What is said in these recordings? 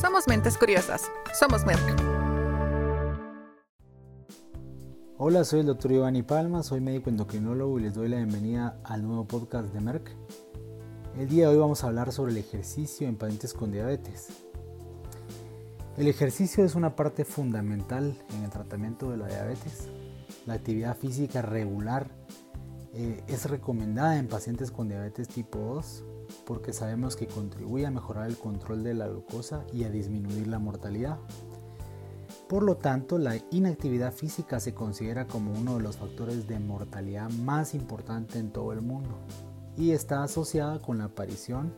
Somos mentes curiosas. Somos Merck. Hola, soy el doctor Giovanni Palma, soy médico endocrinólogo y les doy la bienvenida al nuevo podcast de Merck. El día de hoy vamos a hablar sobre el ejercicio en pacientes con diabetes. El ejercicio es una parte fundamental en el tratamiento de la diabetes. La actividad física regular eh, es recomendada en pacientes con diabetes tipo 2 porque sabemos que contribuye a mejorar el control de la glucosa y a disminuir la mortalidad. Por lo tanto, la inactividad física se considera como uno de los factores de mortalidad más importante en todo el mundo y está asociada con la aparición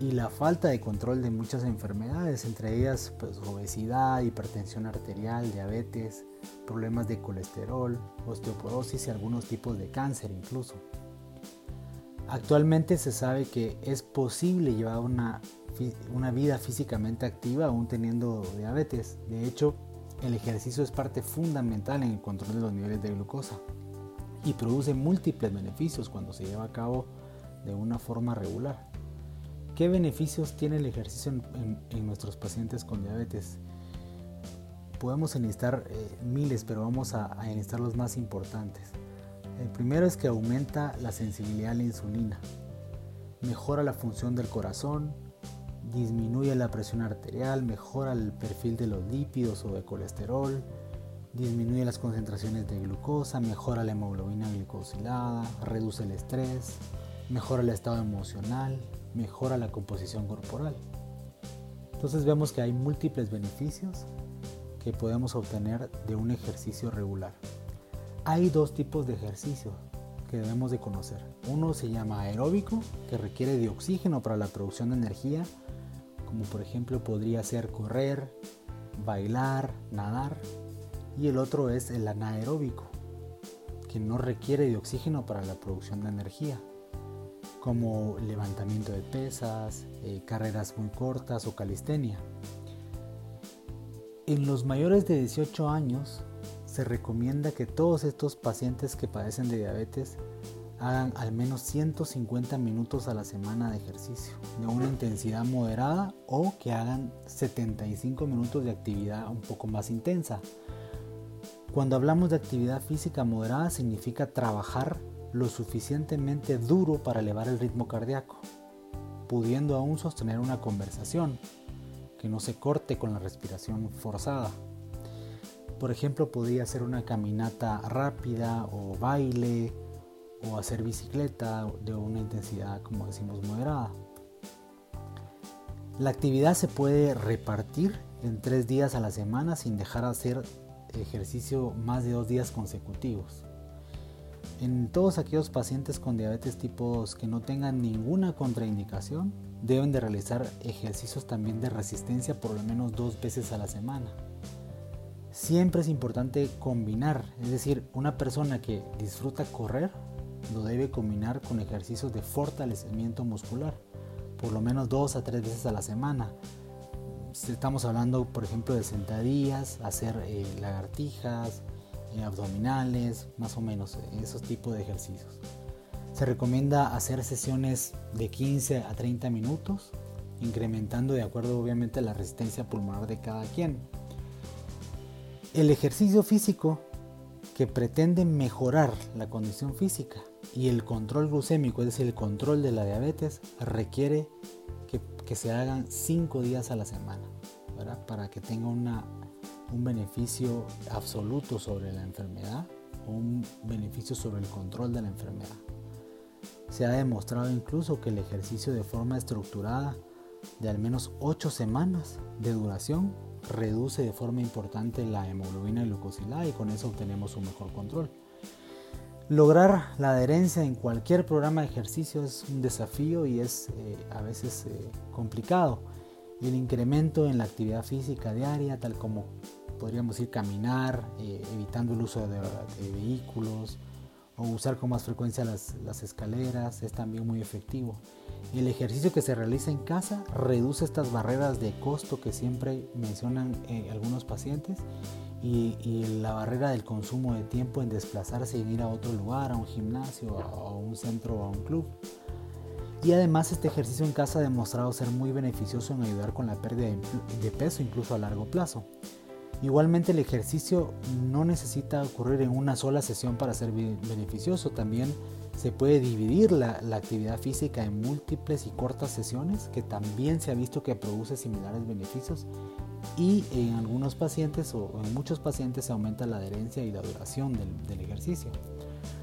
y la falta de control de muchas enfermedades, entre ellas pues, obesidad, hipertensión arterial, diabetes, problemas de colesterol, osteoporosis y algunos tipos de cáncer incluso. Actualmente se sabe que es posible llevar una, una vida físicamente activa aún teniendo diabetes. De hecho, el ejercicio es parte fundamental en el control de los niveles de glucosa y produce múltiples beneficios cuando se lleva a cabo de una forma regular. ¿Qué beneficios tiene el ejercicio en, nuestros pacientes con diabetes? Podemos enlistar eh, miles, pero vamos a, a enlistar los más importantes. El primero es que aumenta la sensibilidad a la insulina, mejora la función del corazón, disminuye la presión arterial, mejora el perfil de los lípidos o de colesterol, disminuye las concentraciones de glucosa, mejora la hemoglobina glicosilada, reduce el estrés, mejora el estado emocional, mejora la composición corporal. Entonces vemos que hay múltiples beneficios que podemos obtener de un ejercicio regular. Hay dos tipos de ejercicio que debemos de conocer. Uno se llama aeróbico, que requiere de oxígeno para la producción de energía, como por ejemplo podría ser correr, bailar, nadar. Y el otro es el anaeróbico, que no requiere de oxígeno para la producción de energía, como levantamiento de pesas, eh, carreras muy cortas o calistenia. En los mayores de 18 años, se recomienda que todos estos pacientes que padecen de diabetes hagan al menos 150 minutos a la semana de ejercicio de una intensidad moderada o que hagan 75 minutos de actividad un poco más intensa. Cuando hablamos de actividad física moderada significa trabajar lo suficientemente duro para elevar el ritmo cardíaco, pudiendo aún sostener una conversación que no se corte con la respiración forzada. Por ejemplo, podría ser una caminata rápida o baile o hacer bicicleta de una intensidad, como decimos, moderada. La actividad se puede repartir en tres días a la semana sin dejar de hacer ejercicio más de dos días consecutivos. En todos aquellos pacientes con diabetes tipo 2 que no tengan ninguna contraindicación, deben de realizar ejercicios también de resistencia por lo menos dos veces a la semana siempre es importante combinar, es decir, una persona que disfruta correr lo debe combinar con ejercicios de fortalecimiento muscular, por lo menos dos a tres veces a la semana. Estamos hablando, por ejemplo, de sentadillas, hacer eh, lagartijas, eh, abdominales, más o menos eh, esos tipos de ejercicios. Se recomienda hacer sesiones de 15 a 30 minutos, incrementando de acuerdo obviamente a la resistencia pulmonar de cada quien. El ejercicio físico que pretende mejorar la condición física y el control glucémico, es decir, el control de la diabetes, requiere que, se hagan 5 días a la semana, para que tenga un beneficio absoluto sobre la enfermedad un beneficio sobre el control de la enfermedad. Se ha demostrado incluso que el ejercicio de forma estructurada de al menos 8 semanas de duración reduce de forma importante la hemoglobina glucosilada y con eso obtenemos un mejor control. Lograr la adherencia en cualquier programa de ejercicio es un desafío y es eh, a veces eh, complicado. El incremento en la actividad física diaria, tal como podríamos ir caminar, eh, evitando el uso de, vehículos o usar con más frecuencia las, escaleras, es también muy efectivo. El ejercicio que se realiza en casa reduce estas barreras de costo que siempre mencionan eh, algunos pacientes y, la barrera del consumo de tiempo en desplazarse y ir a otro lugar, a un gimnasio, a, un centro o a un club. Y además este ejercicio en casa ha demostrado ser muy beneficioso en ayudar con la pérdida de peso incluso a largo plazo. Igualmente el ejercicio no necesita ocurrir en una sola sesión para ser beneficioso, también se puede dividir la, actividad física en múltiples y cortas sesiones que también se ha visto que produce similares beneficios y en algunos pacientes o en muchos pacientes se aumenta la adherencia y la duración del ejercicio.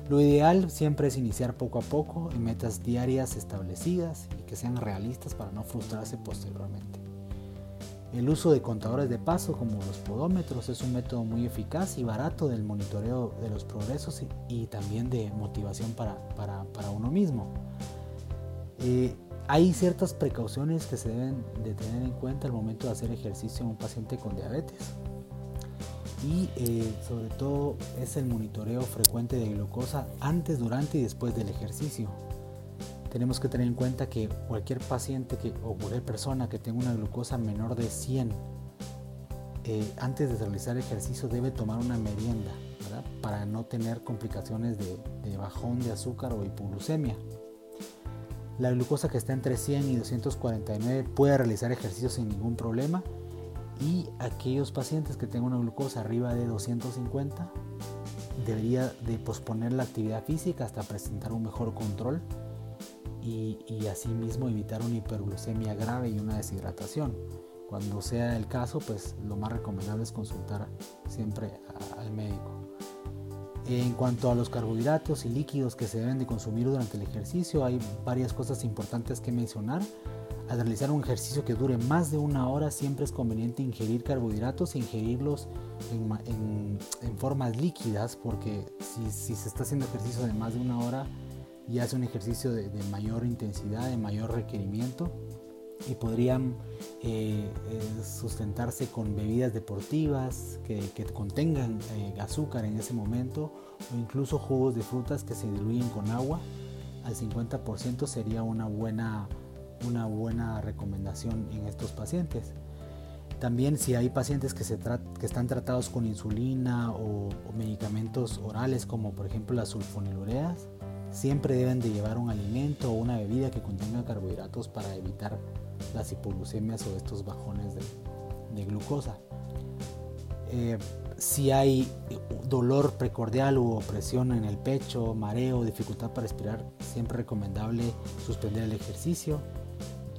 Lo ideal siempre es iniciar poco a poco en metas diarias establecidas y que sean realistas para no frustrarse posteriormente. El uso de contadores de paso como los podómetros es un método muy eficaz y barato del monitoreo de los progresos y, también de motivación para, uno mismo. Eh, hay ciertas precauciones que se deben de tener en cuenta al momento de hacer ejercicio en un paciente con diabetes y eh, sobre todo es el monitoreo frecuente de glucosa antes, durante y después del ejercicio. Tenemos que tener en cuenta que cualquier paciente o cualquier persona que tenga una glucosa menor de 100 eh, antes de realizar ejercicio debe tomar una merienda para no tener complicaciones de, bajón de azúcar o hipoglucemia. La glucosa que está entre 100 y 249 puede realizar ejercicio sin ningún problema. Y aquellos pacientes que tengan una glucosa arriba de 250 debería de posponer la actividad física hasta presentar un mejor control y, y asimismo evitar una hiperglucemia grave y una deshidratación. Cuando sea el caso, pues lo más recomendable es consultar siempre al médico. En cuanto a los carbohidratos y líquidos que se deben de consumir durante el ejercicio, hay varias cosas importantes que mencionar. Al realizar un ejercicio que dure más de una hora, siempre es conveniente ingerir carbohidratos e ingerirlos en, formas líquidas, porque si, se está haciendo ejercicio de más de una hora, ya es un ejercicio de, mayor intensidad, de mayor requerimiento y podrían eh, eh, sustentarse con bebidas deportivas que, contengan eh, azúcar en ese momento o incluso jugos de frutas que se diluyen con agua al 50% sería una buena una buena recomendación en estos pacientes. También si hay pacientes que, se que están tratados con insulina o, medicamentos orales como por ejemplo las sulfonilureas, siempre deben de llevar un alimento o una bebida que contenga carbohidratos para evitar las hipoglucemias o estos bajones de, glucosa. Eh, si hay dolor precordial u opresión en el pecho, mareo, dificultad para respirar, siempre recomendable suspender el ejercicio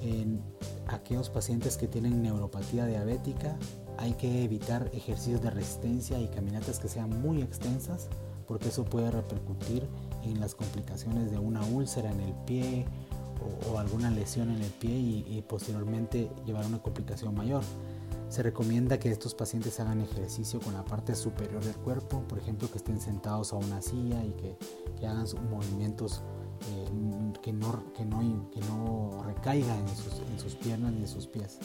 en aquellos pacientes que tienen neuropatía diabética hay que evitar ejercicios de resistencia y caminatas que sean muy extensas porque eso puede repercutir en las complicaciones de una úlcera en el pie o, alguna lesión en el pie y, posteriormente llevar a una complicación mayor. Se recomienda que estos pacientes hagan ejercicio con la parte superior del cuerpo, por ejemplo que estén sentados a una silla y que, que hagan movimientos eh, que, no, que, no, que no recaiga en sus, en sus, piernas ni en sus pies.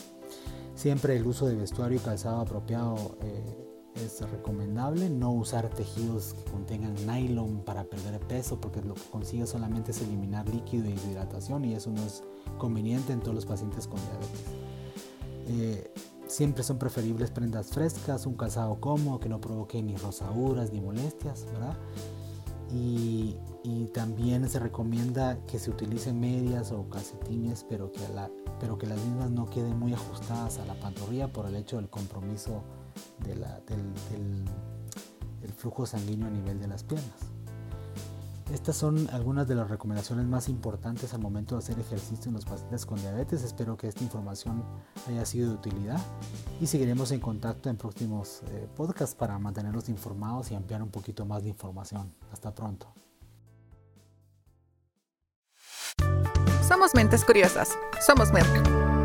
Siempre el uso de vestuario y calzado apropiado eh, es recomendable. No usar tejidos que contengan nylon para perder peso porque lo que consigue solamente es eliminar líquido y hidratación y eso no es conveniente en todos los pacientes con diabetes. Eh, siempre son preferibles prendas frescas, un calzado cómodo que no provoque ni rosaduras ni molestias, ¿verdad? Y y también se recomienda que se utilicen medias o calcetines pero que, la, pero que las mismas no queden muy ajustadas a la pantorrilla por el hecho del compromiso del, flujo sanguíneo a nivel de las piernas. Estas son algunas de las recomendaciones más importantes al momento de hacer ejercicio en los pacientes con diabetes. Espero que esta información haya sido de utilidad y seguiremos en contacto en próximos eh, podcasts para mantenerlos informados y ampliar un poquito más de información. Hasta pronto. Somos mentes curiosas. Somos Merck.